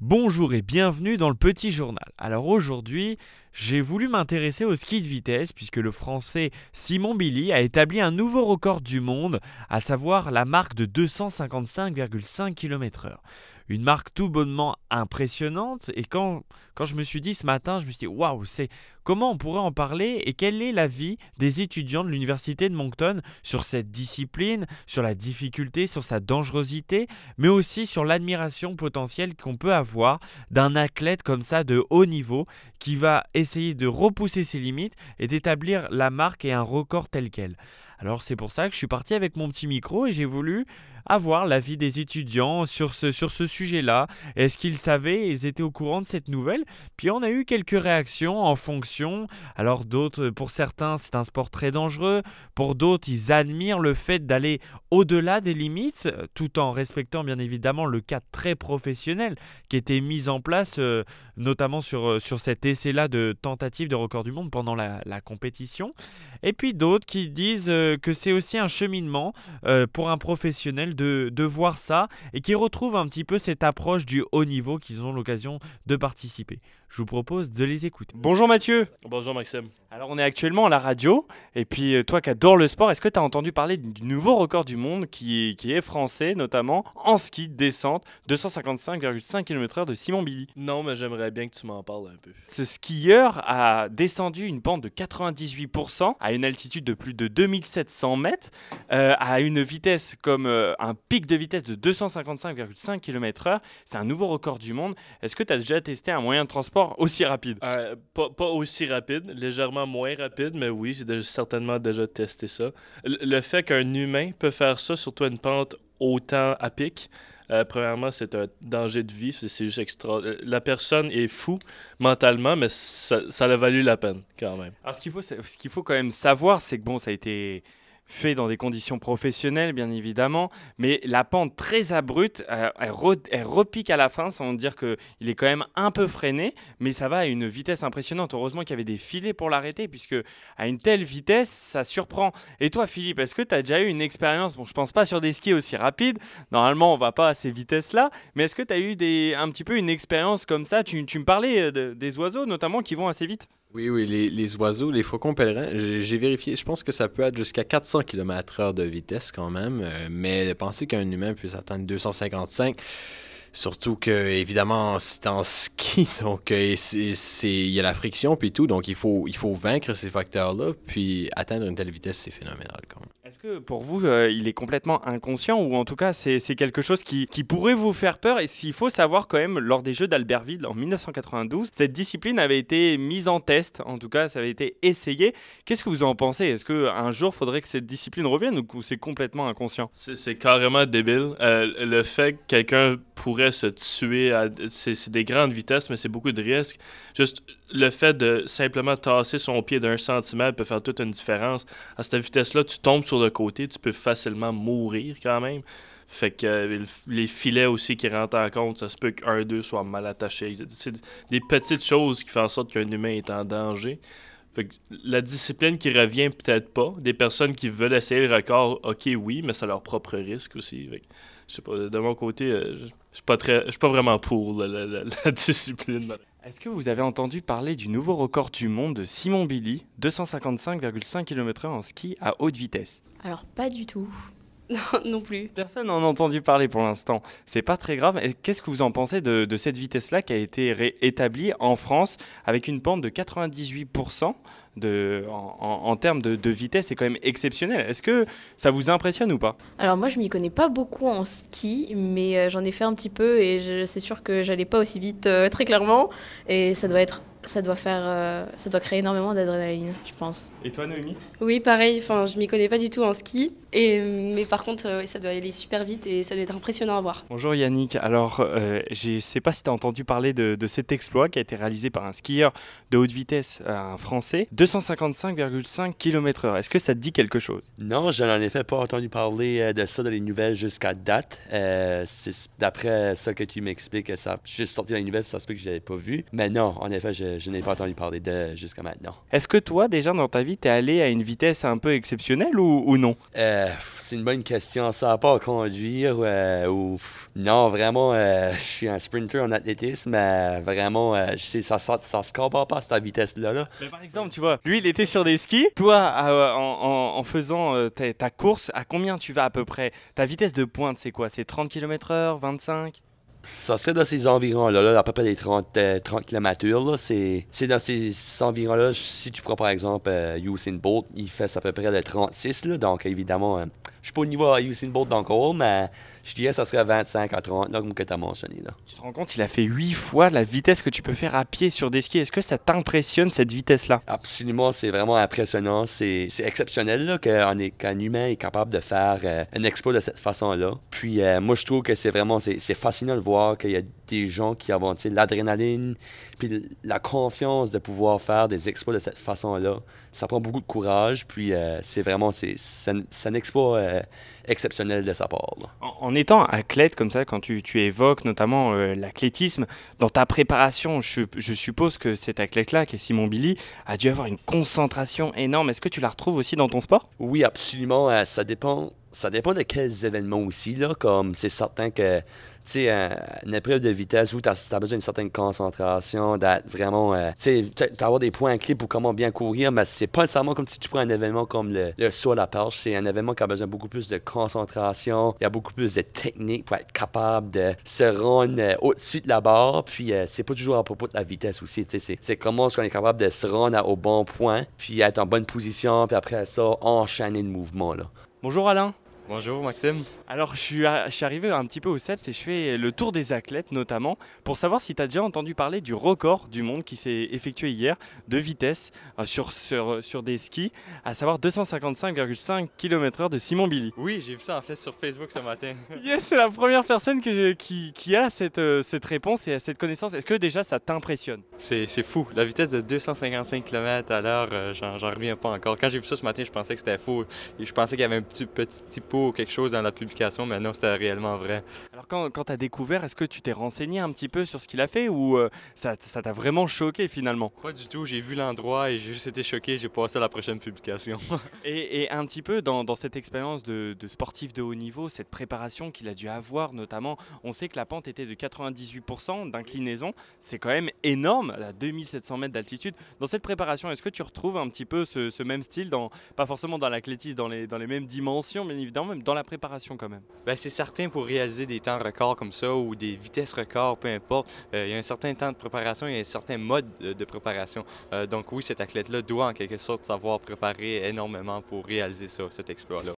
Bonjour et bienvenue dans le petit journal. Alors aujourd'hui, j'ai voulu m'intéresser au ski de vitesse puisque le français Simon Billy a établi un nouveau record du monde, à savoir la marque de 255,5 km/h une marque tout bonnement impressionnante. Et quand, quand je me suis dit ce matin, je me suis dit, waouh, c'est comment on pourrait en parler et quel est l'avis des étudiants de l'université de Moncton sur cette discipline, sur la difficulté, sur sa dangerosité, mais aussi sur l'admiration potentielle qu'on peut avoir d'un athlète comme ça de haut niveau qui va essayer de repousser ses limites et d'établir la marque et un record tel quel. Alors c'est pour ça que je suis parti avec mon petit micro et j'ai voulu avoir l'avis des étudiants sur ce, sur ce sujet-là. Est-ce qu'ils savaient, ils étaient au courant de cette nouvelle? Puis on a eu quelques réactions en fonction. Alors d'autres, pour certains, c'est un sport très dangereux. Pour d'autres, ils admirent le fait d'aller au-delà des limites, tout en respectant bien évidemment le cadre très professionnel qui était mis en place, euh, notamment sur, euh, sur cet essai-là de tentative de record du monde pendant la, compétition. Et puis d'autres qui disent euh, que c'est aussi un cheminement pour un professionnel de, voir ça et qui retrouvent un petit peu cette approche du haut niveau qu'ils ont l'occasion de participer. Je vous propose de les écouter. Bonjour Mathieu. Bonjour Maxime. Alors on est actuellement à la radio et puis euh, toi qui adore le sport, est-ce que tu as entendu parler du nouveau record du monde qui est, qui est français notamment en ski de descente 255,5 km/h de Simon Billy? Non mais j'aimerais bien que tu m'en parles un peu. Ce skieur a descendu une pente de 98% à une altitude de plus de 2700 mètres euh, à une vitesse comme euh, un pic de vitesse de 255,5 km/h. C'est un nouveau record du monde. Est-ce que tu as déjà testé un moyen de transport aussi rapide? Euh, pas, pas, aussi rapide, légèrement moins rapide, mais oui, j'ai certainement déjà testé ça. Le, fait qu'un humain peut faire ça, surtout une pente autant à pic, euh, premièrement, c'est un danger de vie. C'est juste extra. Euh, la personne est fou mentalement, mais ça, ça a valu la peine quand même. Alors, ce qu'il faut, ce qu'il faut quand même savoir, c'est que bon, ça a été fait dans des conditions professionnelles, bien évidemment, mais la pente très abrupte, euh, elle, repique à la fin, sans dire qu'il est quand même un peu freiné, mais ça va à une vitesse impressionnante. Heureusement qu'il y avait des filets pour l'arrêter, puisque à une telle vitesse, ça surprend. Et toi, Philippe, est-ce que tu as déjà eu une expérience Bon, je pense pas sur des skis aussi rapides, normalement, on va pas à ces vitesses-là, mais est-ce que tu as eu des, un petit peu une expérience comme ça? Tu, me parlais euh, des oiseaux, notamment, qui vont assez vite oui, oui, les, oiseaux, les faucons pèlerins, j'ai vérifié, je pense que ça peut être jusqu'à 400 km/h de vitesse quand même, euh, mais penser qu'un humain puisse atteindre 255, Surtout que, évidemment, c'est en ski, donc euh, il y a la friction puis tout, donc il faut, il faut vaincre ces facteurs-là, puis atteindre une telle vitesse, c'est phénoménal quand même. Est-ce que pour vous, euh, il est complètement inconscient ou en tout cas c'est quelque chose qui, qui, pourrait vous faire peur? Et s'il faut savoir quand même, lors des Jeux d'Albertville en 1992, cette discipline avait été mise en test, en tout cas ça avait été essayé. Qu'est-ce que vous en pensez? Est-ce qu'un jour faudrait que cette discipline revienne ou c'est complètement inconscient? C'est carrément débile. Euh, le fait que quelqu'un pourrait se tuer, c'est des grandes vitesses, mais c'est beaucoup de risques. Juste le fait de simplement tasser son pied d'un centimètre peut faire toute une différence. À cette vitesse-là, tu tombes sur le côté, tu peux facilement mourir quand même. Fait que euh, les filets aussi qui rentrent en compte, ça se peut qu'un d'eux soit mal attaché. C'est des petites choses qui font en sorte qu'un humain est en danger. Fait que la discipline qui revient peut-être pas. Des personnes qui veulent essayer le record, ok oui, mais c'est leur propre risque aussi. je sais pas, de mon côté, euh, je suis pas très, je suis pas vraiment pour la discipline. Est-ce que vous avez entendu parler du nouveau record du monde de Simon Billy, 255,5 km/h en ski à haute vitesse? Alors pas du tout. Non, non plus. Personne n'en a entendu parler pour l'instant. C'est pas très grave. Qu'est-ce que vous en pensez de, de cette vitesse-là qui a été établie en France avec une pente de 98% de, en, termes de, vitesse, c'est quand même exceptionnel. Est-ce que ça vous impressionne ou pas? Alors moi, je m'y connais pas beaucoup en ski, mais euh, j'en ai fait un petit peu et c'est sûr que j'allais pas aussi vite euh, très clairement. Et ça doit être ça doit faire, euh, ça doit créer énormément d'adrénaline, je pense. Et toi, Noémie? Oui, pareil. Enfin, je m'y connais pas du tout en ski, et mais par contre, euh, ça doit aller super vite et ça doit être impressionnant à voir. Bonjour Yannick. Alors, euh, je ne sais pas si tu as entendu parler de, de, cet exploit qui a été réalisé par un skieur de haute vitesse, un Français, 255,5 km/h. Est-ce que ça te dit quelque chose? Non, je n'en ai fait pas entendu parler de ça dans les nouvelles jusqu'à date. c'est d'après ça que tu m'expliques, ça juste sorti dans les nouvelles, ça se peut que je l'avais pas vu. Mais non, en effet, je je, n'ai pas entendu parler de jusqu'à maintenant. Est-ce que toi, déjà dans ta vie, tu es allé à une vitesse un peu exceptionnelle ou, non? Euh, c'est une bonne question. Ça pas à conduire euh, ou... Non, vraiment, euh, je suis un sprinter en athlétisme, vraiment, sais, ça, ça, ça se compare pas à cette vitesse-là. Là. Mais par exemple, tu vois, lui, il était sur des skis. Toi, en, en- faisant ta, ta course, à combien tu vas à peu près? Ta vitesse de pointe, c'est quoi? C'est 30 km/h 25 Ça serait dans ces environs-là, là, à peu près les 30, euh, 30 km. C'est, dans ces environs-là. Si tu prends par exemple euh, Bolt, il fait à peu près le 36, là. Donc évidemment, euh, suis pas au niveau à Usain Bolt encore, mais je dirais que ça serait 25 à 30, là, comme que tu as mentionné. Là. Tu te rends compte, il a fait 8 fois la vitesse que tu peux faire à pied sur des skis. Est-ce que ça t'impressionne cette vitesse-là? Absolument, c'est vraiment impressionnant. C'est, exceptionnel là, qu'un, humain est capable de faire euh, un exploit de cette façon-là. Puis euh, moi, je trouve que c'est vraiment c'est, fascinant de voir qu'il y a des gens qui ont l'adrénaline, puis la confiance de pouvoir faire des exploits de cette façon-là. Ça prend beaucoup de courage, puis euh, c'est vraiment c'est, un, un exploit euh, exceptionnel de sa part. En, en étant athlète comme ça, quand tu, tu évoques notamment euh, l'athlétisme, dans ta préparation, je, je suppose que cet athlète-là, qui est Simon Billy, a dû avoir une concentration énorme. Est-ce que tu la retrouves aussi dans ton sport? Oui, absolument. euh, ça dépend. Ça dépend de quels événements aussi, là. Comme c'est certain que, tu sais, une épreuve de vitesse où tu as, besoin d'une certaine concentration, d'être vraiment, euh, tu sais, d'avoir des points clés pour comment bien courir, mais c'est pas nécessairement comme si tu prends un événement comme le, saut à la perche. C'est un événement qui a besoin beaucoup plus de concentration, il y a beaucoup plus de technique pour être capable de se rendre euh, au-dessus de la barre, puis euh, c'est pas toujours à propos de la vitesse aussi, tu sais, c'est- comment est-ce qu'on est capable de se rendre au bon point, puis être en bonne position, puis après ça, enchaîner le mouvement, là. Bonjour Alain. Bonjour Maxime. Alors, je suis, à- je suis arrivé un petit peu au CEPS et je fais le tour des athlètes notamment pour savoir si tu as déjà entendu parler du record du monde qui s'est effectué hier de vitesse euh, sur, sur, sur des skis, à savoir 255,5 km/h de Simon Billy. Oui, j'ai vu ça en fait sur Facebook ce matin. Yes, c'est la première personne que je- qui, qui a cette, euh, cette réponse et cette connaissance. Est-ce que déjà ça t'impressionne? C'est c'est fou. La vitesse de 255 km à l'heure, euh, j'en j'en reviens pas encore. Quand j'ai vu ça ce matin, je pensais que c'était. Et je pensais qu'il y avait un petit, petit typo ou quelque chose dans la publication, mais non, c'était réellement vrai. Alors quand, quand tu as découvert, est-ce que tu t'es renseigné un petit peu sur ce qu'il a fait ou euh, ça ça t'a vraiment choqué finalement? Pas du tout, j'ai vu l'endroit et j'ai juste été choqué. J'ai passé à la prochaine publication. Et, et un petit peu dans, dans cette expérience de, de sportif de haut niveau, cette préparation qu'il a dû avoir, notamment, on sait que la pente était de 98% d'inclinaison, c'est quand même énorme, à 2700 mètres d'altitude. Dans cette préparation, est-ce que tu retrouves un petit peu ce, ce même style, dans, pas forcément dans l'athlétisme, dans les, dans les mêmes dimensions, bien évidemment, même dans la préparation quand même? Ben, c'est certain pour réaliser des temps records comme ça ou des vitesses records, peu importe. euh, il y a un certain temps de préparation, il y a un certain mode de, préparation. Euh, donc oui, cet athlète-là doit en quelque sorte savoir préparer énormément pour réaliser ça, cet exploit-là.